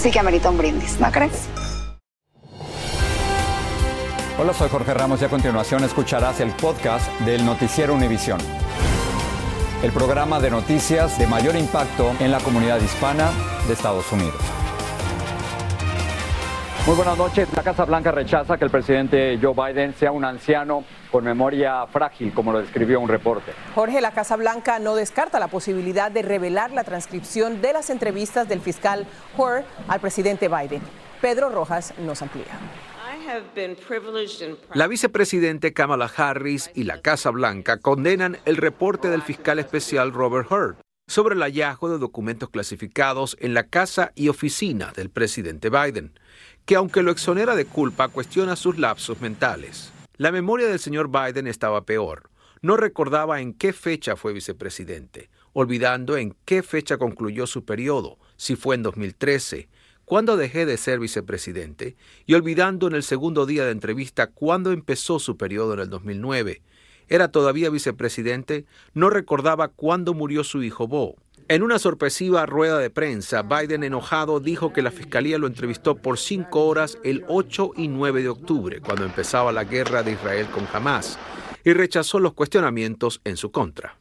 sí que amerita un brindis, ¿no crees? Hola, soy Jorge Ramos y a continuación escucharás el podcast del Noticiero Univisión. El programa de noticias de mayor impacto en la comunidad hispana de Estados Unidos. Muy buenas noches. La Casa Blanca rechaza que el presidente Joe Biden sea un anciano con memoria frágil, como lo describió un reporte. Jorge, la Casa Blanca no descarta la posibilidad de revelar la transcripción de las entrevistas del fiscal Hoare al presidente Biden. Pedro Rojas nos amplía. La vicepresidente Kamala Harris y la Casa Blanca condenan el reporte del fiscal especial Robert Hurt sobre el hallazgo de documentos clasificados en la casa y oficina del presidente Biden, que aunque lo exonera de culpa, cuestiona sus lapsos mentales. La memoria del señor Biden estaba peor. No recordaba en qué fecha fue vicepresidente, olvidando en qué fecha concluyó su periodo, si fue en 2013, cuándo dejé de ser vicepresidente, y olvidando en el segundo día de entrevista cuándo empezó su periodo en el 2009. Era todavía vicepresidente, no recordaba cuándo murió su hijo Bo. En una sorpresiva rueda de prensa, Biden enojado dijo que la fiscalía lo entrevistó por cinco horas el 8 y 9 de octubre, cuando empezaba la guerra de Israel con Hamas, y rechazó los cuestionamientos en su contra.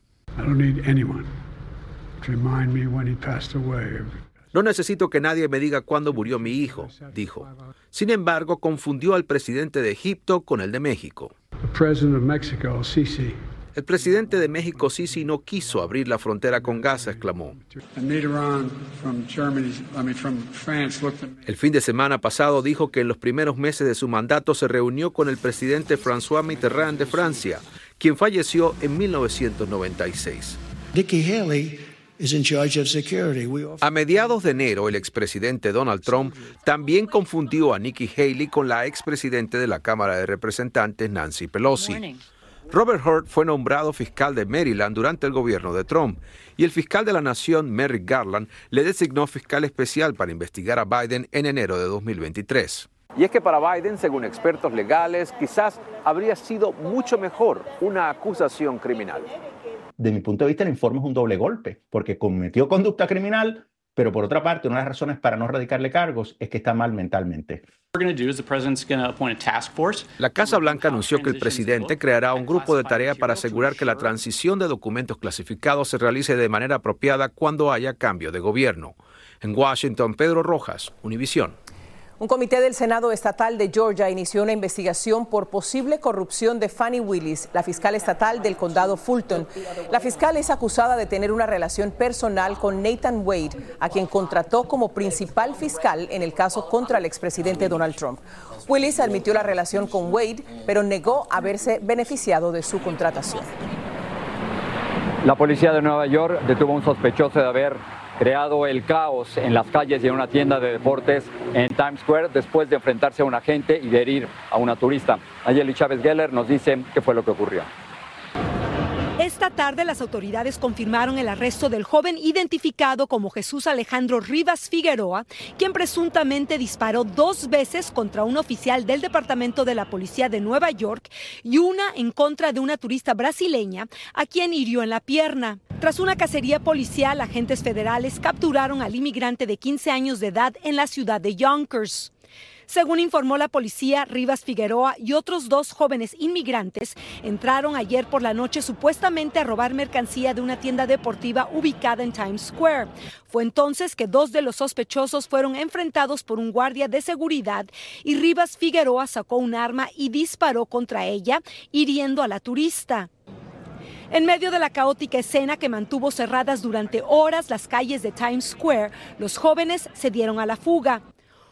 No necesito que nadie me diga cuándo murió mi hijo, dijo. Sin embargo, confundió al presidente de Egipto con el de México. The president of Mexico, Sisi, El presidente de México, Sisi, no quiso abrir la frontera con Gaza, exclamó. El fin de semana pasado dijo que en los primeros meses de su mandato se reunió con el presidente François Mitterrand de Francia, quien falleció en 1996. Nikki Haley is in charge of security. We offer A mediados de enero, el expresidente Donald Trump también confundió a Nikki Haley con la expresidente de la Cámara de Representantes, Nancy Pelosi. Robert Hurt fue nombrado fiscal de Maryland durante el gobierno de Trump y el fiscal de la nación, Merrick Garland, le designó fiscal especial para investigar a Biden en enero de 2023. Y es que para Biden, según expertos legales, quizás habría sido mucho mejor una acusación criminal. de mi punto de vista, el informe es un doble golpe, porque cometió conducta criminal, pero por otra parte, una de las razones para no radicarle cargos es que está mal mentalmente. La Casa Blanca anunció que el presidente creará un grupo de tarea para asegurar que la transición de documentos clasificados se realice de manera apropiada cuando haya cambio de gobierno. En Washington, Pedro Rojas, Univisión. Un comité del Senado Estatal de Georgia inició una investigación por posible corrupción de Fannie Willis, la fiscal estatal del condado Fulton. La fiscal es acusada de tener una relación personal con Nathan Wade, a quien contrató como principal fiscal en el caso contra el expresidente Donald Trump. Willis admitió la relación con Wade, pero negó haberse beneficiado de su contratación. La policía de Nueva York detuvo a un sospechoso de haber creado el caos en las calles y en una tienda de deportes en Times Square después de enfrentarse a un agente y de herir a una turista. Ayeli Chávez Geller nos dice qué fue lo que ocurrió. Esta tarde las autoridades confirmaron el arresto del joven identificado como Jesús Alejandro Rivas Figueroa, quien presuntamente disparó dos veces contra un oficial del Departamento de la Policía de Nueva York y una en contra de una turista brasileña a quien hirió en la pierna. Tras una cacería policial, agentes federales capturaron al inmigrante de 15 años de edad en la ciudad de Yonkers. Según informó la policía, Rivas Figueroa y otros dos jóvenes inmigrantes entraron ayer por la noche supuestamente a robar mercancía de una tienda deportiva ubicada en Times Square. Fue entonces que dos de los sospechosos fueron enfrentados por un guardia de seguridad y Rivas Figueroa sacó un arma y disparó contra ella, hiriendo a la turista. En medio de la caótica escena que mantuvo cerradas durante horas las calles de Times Square, los jóvenes se dieron a la fuga.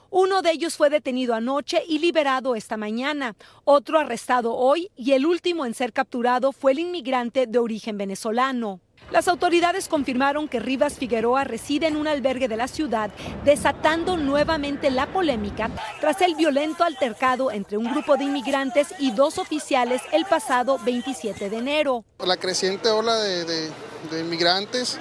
Uno de ellos fue detenido anoche y liberado esta mañana, otro arrestado hoy y el último en ser capturado fue el inmigrante de origen venezolano. Las autoridades confirmaron que Rivas Figueroa reside en un albergue de la ciudad, desatando nuevamente la polémica tras el violento altercado entre un grupo de inmigrantes y dos oficiales el pasado 27 de enero. La creciente ola de, inmigrantes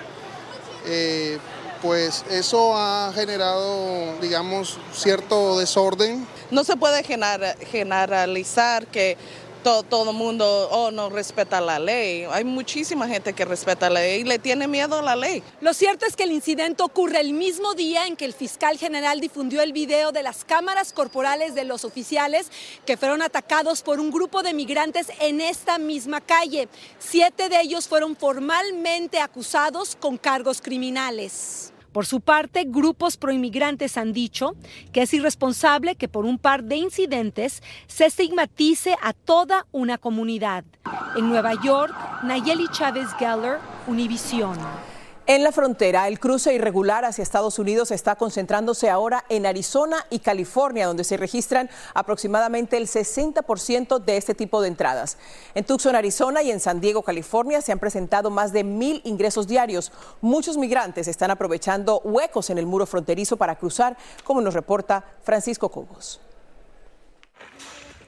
eh, pues eso ha generado, digamos, cierto desorden. No se puede generalizar que todo el mundo oh, no respeta la ley. Hay muchísima gente que respeta la ley y le tiene miedo a la ley. Lo cierto es que el incidente ocurre el mismo día en que el fiscal general difundió el video de las cámaras corporales de los oficiales que fueron atacados por un grupo de migrantes en esta misma calle. Siete de ellos fueron formalmente acusados con cargos criminales. Por su parte, grupos proinmigrantes han dicho que es irresponsable que por un par de incidentes se estigmatice a toda una comunidad. En Nueva York, Nayeli Chávez Geller, Univision. En la frontera, el cruce irregular hacia Estados Unidos está concentrándose ahora en Arizona y California, donde se registran aproximadamente el 60% de este tipo de entradas. En Tucson, Arizona y en San Diego, California, se han presentado más de mil ingresos diarios. Muchos migrantes están aprovechando huecos en el muro fronterizo para cruzar, como nos reporta Francisco Cobos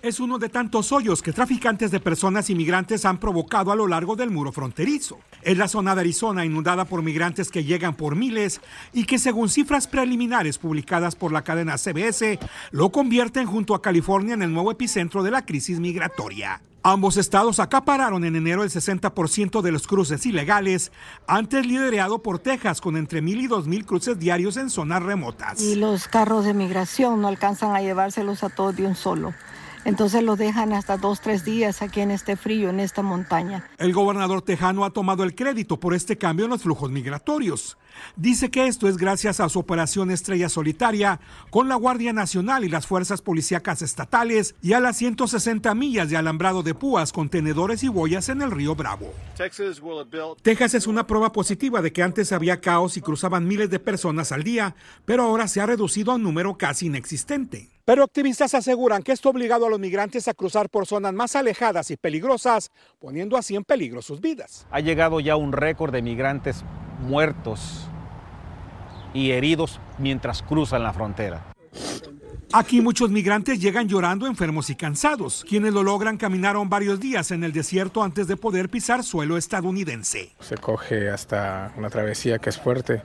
es uno de tantos hoyos que traficantes de personas inmigrantes han provocado a lo largo del muro fronterizo. Es la zona de Arizona inundada por migrantes que llegan por miles y que según cifras preliminares publicadas por la cadena CBS, lo convierten junto a California en el nuevo epicentro de la crisis migratoria. Ambos estados acapararon en enero el 60% de los cruces ilegales, antes liderado por Texas con entre mil y dos mil cruces diarios en zonas remotas. Y los carros de migración no alcanzan a llevárselos a todos de un solo. Entonces lo dejan hasta dos, tres días aquí en este frío, en esta montaña. El gobernador tejano ha tomado el crédito por este cambio en los flujos migratorios. Dice que esto es gracias a su operación Estrella Solitaria con la Guardia Nacional y las fuerzas policíacas estatales y a las 160 millas de alambrado de púas, contenedores y boyas en el río Bravo. Texas es una prueba positiva de que antes había caos y cruzaban miles de personas al día, pero ahora se ha reducido a un número casi inexistente. Pero activistas aseguran que esto ha obligado a los migrantes a cruzar por zonas más alejadas y peligrosas, poniendo así en peligro sus vidas. Ha llegado ya un récord de migrantes muertos y heridos mientras cruzan la frontera. Aquí muchos migrantes llegan llorando, enfermos y cansados. Quienes lo logran caminaron varios días en el desierto antes de poder pisar suelo estadounidense. Se coge hasta una travesía que es fuerte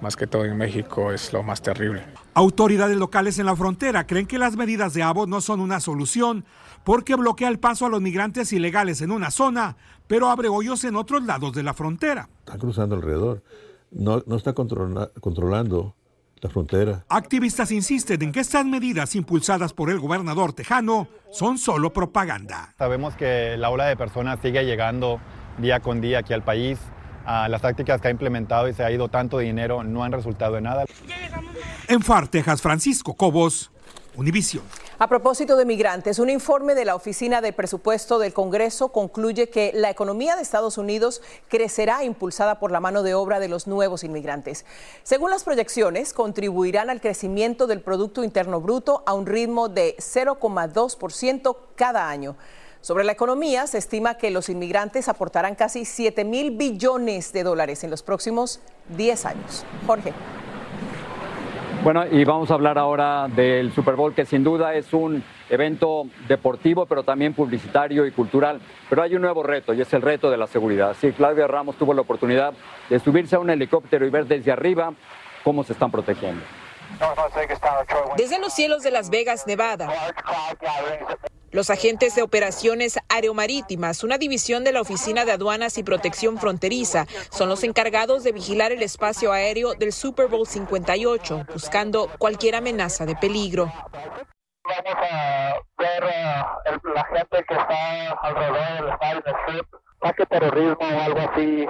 más que todo en México es lo más terrible. Autoridades locales en la frontera creen que las medidas de Abbott no son una solución porque bloquea el paso a los migrantes ilegales en una zona, pero abre hoyos en otros lados de la frontera. Está cruzando alrededor, no, no está controlando la frontera. Activistas insisten en que estas medidas impulsadas por el gobernador tejano son solo propaganda. Sabemos que la ola de personas sigue llegando día con día aquí al país las tácticas que ha implementado y se ha ido tanto dinero no han resultado en nada. En Far, Texas, Francisco Cobos, Univision. A propósito de migrantes, un informe de la Oficina de Presupuesto del Congreso concluye que la economía de Estados Unidos crecerá impulsada por la mano de obra de los nuevos inmigrantes. Según las proyecciones, contribuirán al crecimiento del Producto Interno Bruto a un ritmo de 0,2% cada año. Sobre la economía, se estima que los inmigrantes aportarán casi 7 mil billones de dólares en los próximos 10 años. Jorge. Bueno, y vamos a hablar ahora del Super Bowl, que sin duda es un evento deportivo, pero también publicitario y cultural. Pero hay un nuevo reto, y es el reto de la seguridad. Sí, Claudia Ramos tuvo la oportunidad de subirse a un helicóptero y ver desde arriba cómo se están protegiendo. Desde los cielos de Las Vegas, Nevada Los agentes de operaciones aeromarítimas, una división de la Oficina de Aduanas y Protección Fronteriza, son los encargados de vigilar el espacio aéreo del Super Bowl 58, buscando cualquier amenaza de peligro. Vamos a ver la gente que está alrededor del ataque terrorismo o algo así.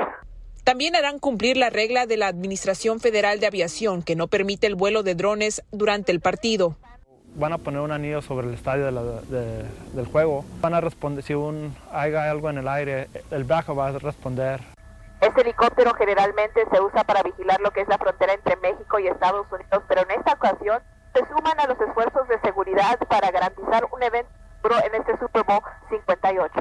También harán cumplir la regla de la Administración Federal de Aviación que no permite el vuelo de drones durante el partido van a poner un anillo sobre el estadio del juego. Van a responder, si un, hay algo en el aire, el bajo va a responder. Este helicóptero generalmente se usa para vigilar lo que es la frontera entre México y Estados Unidos, pero en esta ocasión se suman a los esfuerzos de seguridad para garantizar un evento en este Super Bowl 58.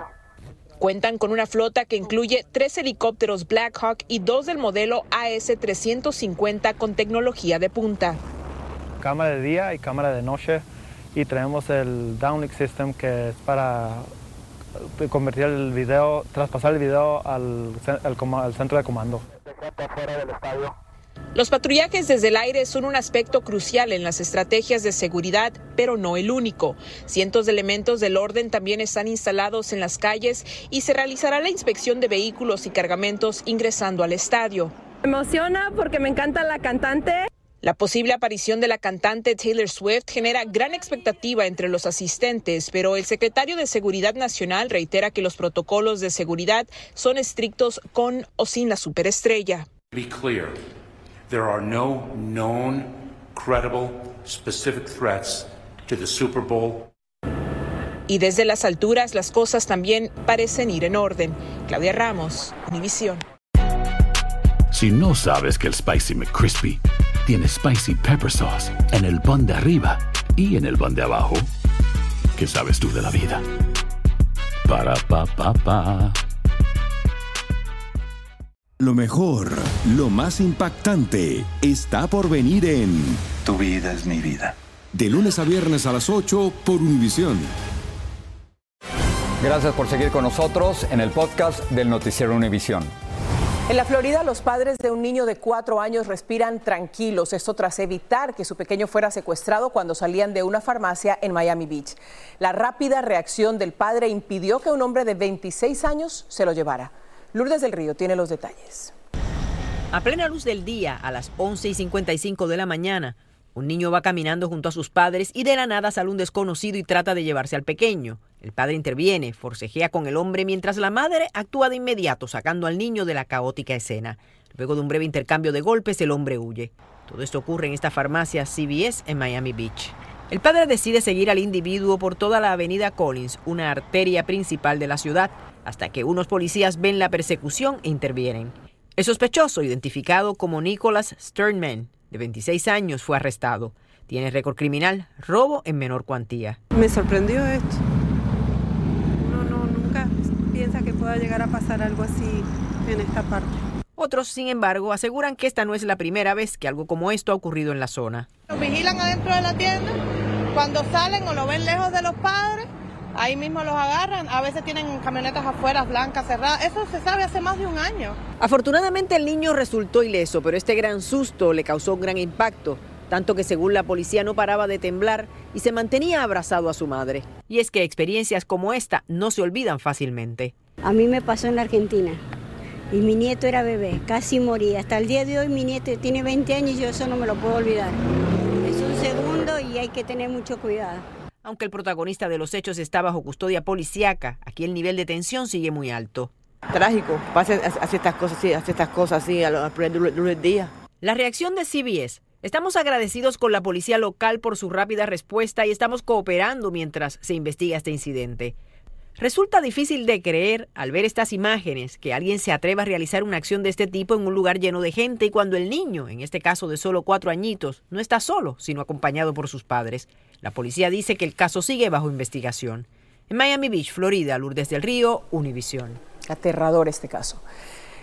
Cuentan con una flota que incluye tres helicópteros Black Hawk y dos del modelo AS-350 con tecnología de punta cámara de día y cámara de noche y tenemos el downlink system que es para convertir el video, traspasar el video al, al, centro de comando. Los patrullajes desde el aire son un aspecto crucial en las estrategias de seguridad, pero no el único. Cientos de elementos del orden también están instalados en las calles y se realizará la inspección de vehículos y cargamentos ingresando al estadio. Me emociona porque me encanta la cantante. La posible aparición de la cantante Taylor Swift genera gran expectativa entre los asistentes, pero el secretario de Seguridad Nacional reitera que los protocolos de seguridad son estrictos con o sin la superestrella. Y desde las alturas las cosas también parecen ir en orden. Claudia Ramos, Univisión. Si no sabes que el Spicy McCrispy tiene Spicy Pepper Sauce en el pan de arriba y en el pan de abajo, ¿qué sabes tú de la vida? Para, pa, pa, pa. Lo mejor, lo más impactante, está por venir en Tu vida es mi vida. De lunes a viernes a las 8 por Univisión. Gracias por seguir con nosotros en el podcast del Noticiero Univisión. En la Florida, los padres de un niño de cuatro años respiran tranquilos, esto tras evitar que su pequeño fuera secuestrado cuando salían de una farmacia en Miami Beach. La rápida reacción del padre impidió que un hombre de 26 años se lo llevara. Lourdes del Río tiene los detalles. A plena luz del día, a las 11 y 55 de la mañana, un niño va caminando junto a sus padres y de la nada sale un desconocido y trata de llevarse al pequeño. El padre interviene, forcejea con el hombre mientras la madre actúa de inmediato sacando al niño de la caótica escena. Luego de un breve intercambio de golpes, el hombre huye. Todo esto ocurre en esta farmacia CVS en Miami Beach. El padre decide seguir al individuo por toda la avenida Collins, una arteria principal de la ciudad, hasta que unos policías ven la persecución e intervienen. El sospechoso, identificado como Nicholas Sternman, de 26 años, fue arrestado. Tiene récord criminal, robo en menor cuantía. Me sorprendió esto. No, no, nunca piensa que pueda llegar a pasar algo así en esta parte. Otros, sin embargo, aseguran que esta no es la primera vez que algo como esto ha ocurrido en la zona. Los vigilan adentro de la tienda, cuando salen o lo ven lejos de los padres, ahí mismo los agarran. A veces tienen camionetas afuera blancas, cerradas. Eso se sabe hace más de un año. Afortunadamente el niño resultó ileso, pero este gran susto le causó un gran impacto, tanto que según la policía no paraba de temblar y se mantenía abrazado a su madre. Y es que experiencias como esta no se olvidan fácilmente. A mí me pasó en la Argentina. Y mi nieto era bebé, casi moría. Hasta el día de hoy mi nieto tiene 20 años y yo eso no me lo puedo olvidar. Es un segundo y hay que tener mucho cuidado. Aunque el protagonista de los hechos está bajo custodia policíaca, aquí el nivel de tensión sigue muy alto. Trágico, pasa hace estas cosas así, hace estas cosas así al del día. La reacción de CBS. Estamos agradecidos con la policía local por su rápida respuesta y estamos cooperando mientras se investiga este incidente. Resulta difícil de creer al ver estas imágenes que alguien se atreva a realizar una acción de este tipo en un lugar lleno de gente y cuando el niño, en este caso de solo cuatro añitos, no está solo, sino acompañado por sus padres. La policía dice que el caso sigue bajo investigación. En Miami Beach, Florida, Lourdes del Río, Univisión. Aterrador este caso.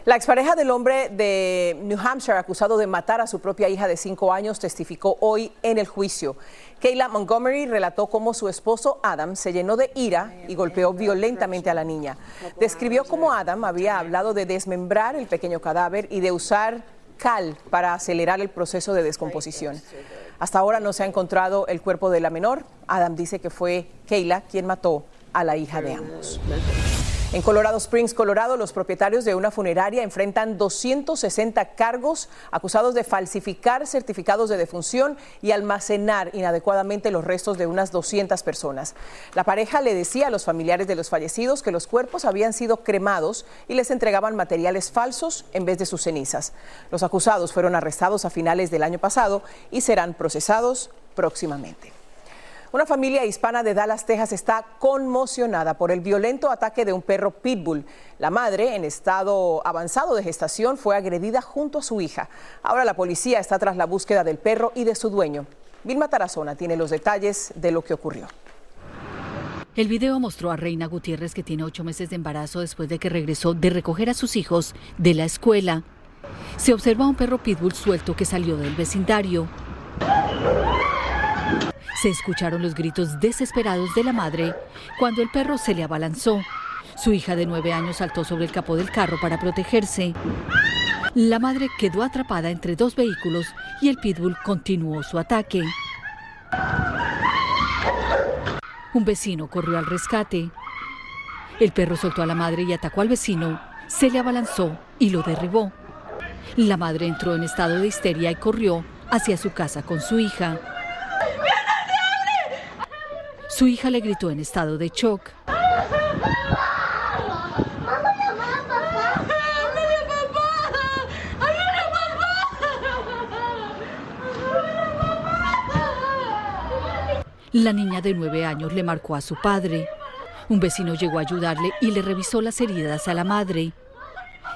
La expareja del hombre de New Hampshire acusado de matar a su propia hija de cinco años testificó hoy en el juicio. Kayla Montgomery relató cómo su esposo Adam se llenó de ira y golpeó violentamente a la niña. Describió cómo Adam había hablado de desmembrar el pequeño cadáver y de usar cal para acelerar el proceso de descomposición. Hasta ahora no se ha encontrado el cuerpo de la menor. Adam dice que fue Keila quien mató a la hija de ambos. En Colorado Springs, Colorado, los propietarios de una funeraria enfrentan 260 cargos acusados de falsificar certificados de defunción y almacenar inadecuadamente los restos de unas 200 personas. La pareja le decía a los familiares de los fallecidos que los cuerpos habían sido cremados y les entregaban materiales falsos en vez de sus cenizas. Los acusados fueron arrestados a finales del año pasado y serán procesados próximamente. Una familia hispana de Dallas, Texas está conmocionada por el violento ataque de un perro pitbull. La madre, en estado avanzado de gestación, fue agredida junto a su hija. Ahora la policía está tras la búsqueda del perro y de su dueño. Vilma Tarazona tiene los detalles de lo que ocurrió. El video mostró a Reina Gutiérrez que tiene ocho meses de embarazo después de que regresó de recoger a sus hijos de la escuela. Se observa un perro pitbull suelto que salió del vecindario. Se escucharon los gritos desesperados de la madre cuando el perro se le abalanzó. Su hija de nueve años saltó sobre el capó del carro para protegerse. La madre quedó atrapada entre dos vehículos y el pitbull continuó su ataque. Un vecino corrió al rescate. El perro soltó a la madre y atacó al vecino, se le abalanzó y lo derribó. La madre entró en estado de histeria y corrió hacia su casa con su hija. Su hija le gritó en estado de shock. La niña de nueve años le marcó a su padre. Un vecino llegó a ayudarle y le revisó las heridas a la madre.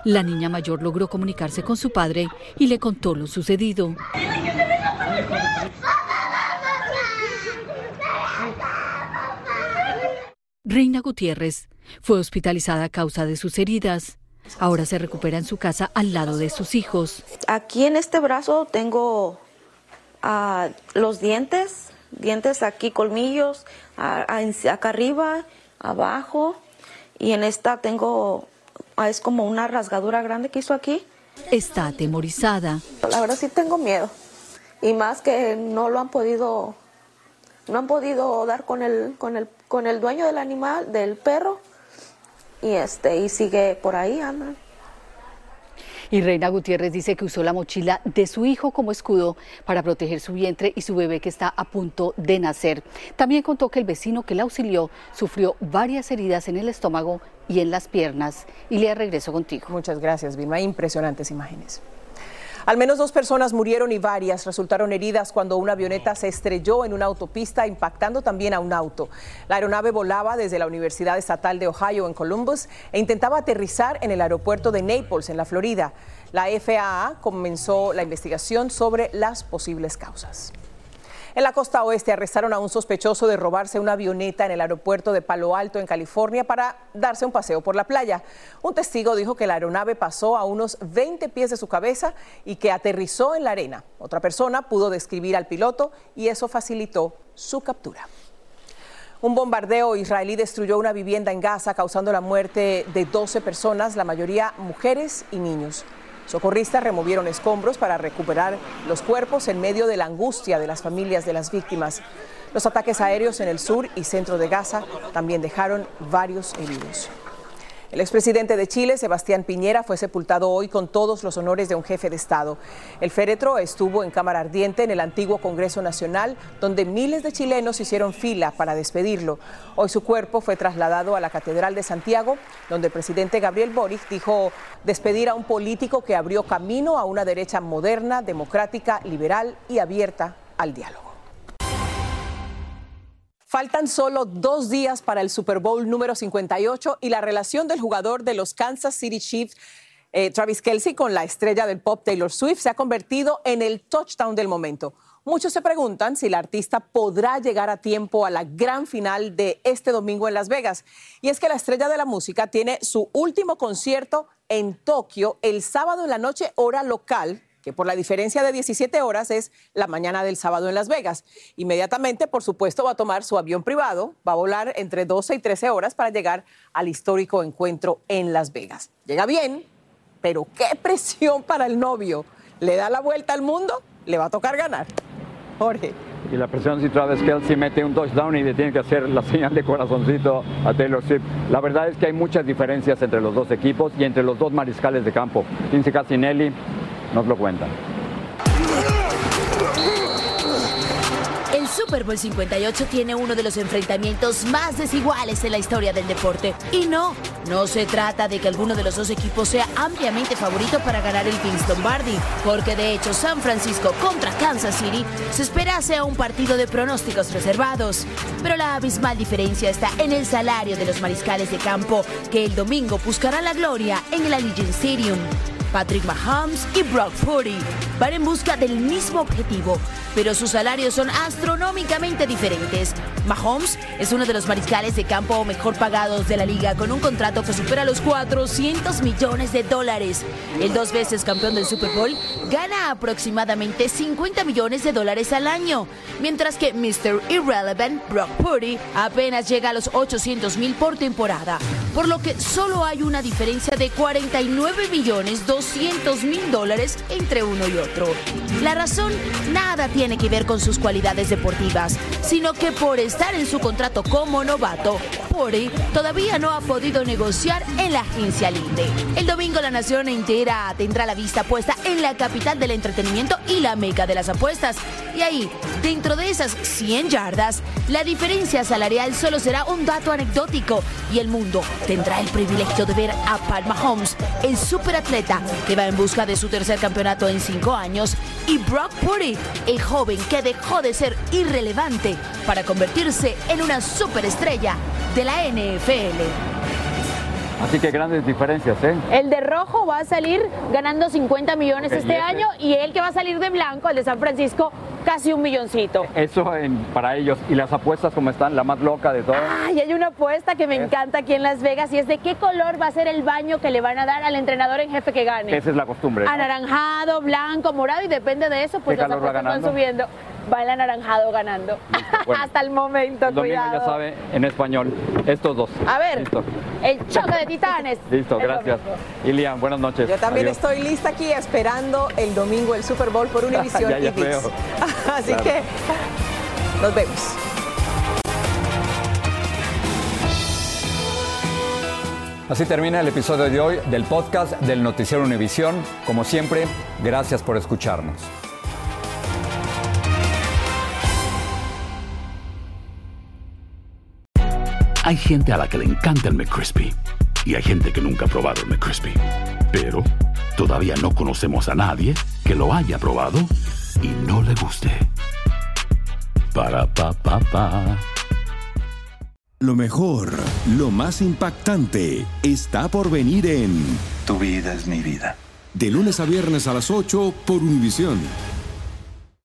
La niña mayor logró comunicarse con su padre y le contó lo sucedido. Reina Gutiérrez fue hospitalizada a causa de sus heridas. Ahora se recupera en su casa al lado de sus hijos. Aquí en este brazo tengo ah, los dientes, dientes aquí, colmillos, ah, ah, acá arriba, abajo. Y en esta tengo, es como una rasgadura grande que hizo aquí. Está atemorizada. La verdad sí tengo miedo. Y más que no lo han podido, no han podido dar con el, con el con el dueño del animal, del perro, y este, y sigue por ahí, anda. Y Reina Gutiérrez dice que usó la mochila de su hijo como escudo para proteger su vientre y su bebé que está a punto de nacer. También contó que el vecino que la auxilió sufrió varias heridas en el estómago y en las piernas. Y le regreso contigo. Muchas gracias, Vilma. Impresionantes imágenes. Al menos dos personas murieron y varias resultaron heridas cuando una avioneta se estrelló en una autopista impactando también a un auto. La aeronave volaba desde la Universidad Estatal de Ohio en Columbus e intentaba aterrizar en el aeropuerto de Naples, en la Florida. La FAA comenzó la investigación sobre las posibles causas. En la costa oeste arrestaron a un sospechoso de robarse una avioneta en el aeropuerto de Palo Alto, en California, para darse un paseo por la playa. Un testigo dijo que la aeronave pasó a unos 20 pies de su cabeza y que aterrizó en la arena. Otra persona pudo describir al piloto y eso facilitó su captura. Un bombardeo israelí destruyó una vivienda en Gaza, causando la muerte de 12 personas, la mayoría mujeres y niños. Socorristas removieron escombros para recuperar los cuerpos en medio de la angustia de las familias de las víctimas. Los ataques aéreos en el sur y centro de Gaza también dejaron varios heridos. El expresidente de Chile, Sebastián Piñera, fue sepultado hoy con todos los honores de un jefe de Estado. El féretro estuvo en cámara ardiente en el antiguo Congreso Nacional, donde miles de chilenos hicieron fila para despedirlo. Hoy su cuerpo fue trasladado a la Catedral de Santiago, donde el presidente Gabriel Boric dijo despedir a un político que abrió camino a una derecha moderna, democrática, liberal y abierta al diálogo. Faltan solo dos días para el Super Bowl número 58 y la relación del jugador de los Kansas City Chiefs, eh, Travis Kelsey, con la estrella del pop Taylor Swift se ha convertido en el touchdown del momento. Muchos se preguntan si la artista podrá llegar a tiempo a la gran final de este domingo en Las Vegas. Y es que la estrella de la música tiene su último concierto en Tokio el sábado en la noche, hora local, que por la diferencia de 17 horas es la mañana del sábado en Las Vegas. Inmediatamente, por supuesto, va a tomar su avión privado, va a volar entre 12 y 13 horas para llegar al histórico encuentro en Las Vegas. Llega bien, pero qué presión para el novio. ¿Le da la vuelta al mundo? Le va a tocar ganar. Jorge. Y la presión si Travis Kelsey mete un touchdown y le tiene que hacer la señal de corazoncito a Taylor Swift. La verdad es que hay muchas diferencias entre los dos equipos y entre los dos mariscales de campo. Lindsay Cassinelli nos lo cuenta. El Super Bowl 58 tiene uno de los enfrentamientos más desiguales en la historia del deporte. Y no, no se trata de que alguno de los dos equipos sea ampliamente favorito para ganar el Vince Lombardi, porque de hecho San Francisco contra Kansas City se espera sea un partido de pronósticos reservados. Pero la abismal diferencia está en el salario de los mariscales de campo, que el domingo buscarán la gloria en el Allegiant Stadium. Patrick Mahomes y Brock Purdy van en busca del mismo objetivo, pero sus salarios son astronómicamente diferentes. Mahomes es uno de los mariscales de campo mejor pagados de la liga con un contrato que supera los 400 millones de dólares. El dos veces campeón del Super Bowl gana aproximadamente 50 millones de dólares al año, mientras que Mr. Irrelevant Brock Purdy apenas llega a los 800 mil por temporada, por lo que solo hay una diferencia de 49 millones 200 mil dólares entre uno y otro. La razón nada tiene que ver con sus cualidades deportivas, sino que por estar en su contrato como novato, Todavía no ha podido negociar en la agencia libre. El domingo la nación entera tendrá la vista puesta en la capital del entretenimiento y la meca de las apuestas. Y ahí, dentro de esas 100 yardas, la diferencia salarial solo será un dato anecdótico y el mundo tendrá el privilegio de ver a Pat Mahomes, el superatleta que va en busca de su tercer campeonato en cinco años, y Brock Purdy, el joven que dejó de ser irrelevante para convertirse en una superestrella de la NFL. Así que grandes diferencias, ¿eh? El de rojo va a salir ganando 50 millones El este año y el que va a salir de blanco, el de San Francisco, casi un milloncito. Eso en- para ellos. Y las apuestas, como están? La más loca de todas. Ay, hay una apuesta que me encanta aquí en Las Vegas y es de qué color va a ser el baño que le van a dar al entrenador en jefe que gane. Esa es la costumbre. ¿no? Anaranjado, blanco, morado y depende de eso, pues ¿Qué las apuestas van subiendo. Va el anaranjado ganando. bueno. Hasta el momento, El domingo cuidado. ya sabe en español. Estos dos. A ver, Listo. el choque de titanes. Listo, El gracias. Ilian, buenas noches. Yo también Adiós. estoy lista aquí esperando el domingo el Super Bowl por Univision Ya, ya y ViX. Así Claro. que nos vemos. Así termina el episodio de hoy del podcast del Noticiero Univisión. Como siempre, gracias por escucharnos. Hay gente a la que le encanta el McCrispy y hay gente que nunca ha probado el McCrispy. Pero todavía no conocemos a nadie que lo haya probado y no le guste. Para pa pa pa. Lo mejor, lo más impactante, está por venir en Tu vida es mi vida. De lunes a viernes a las 8 por Univisión.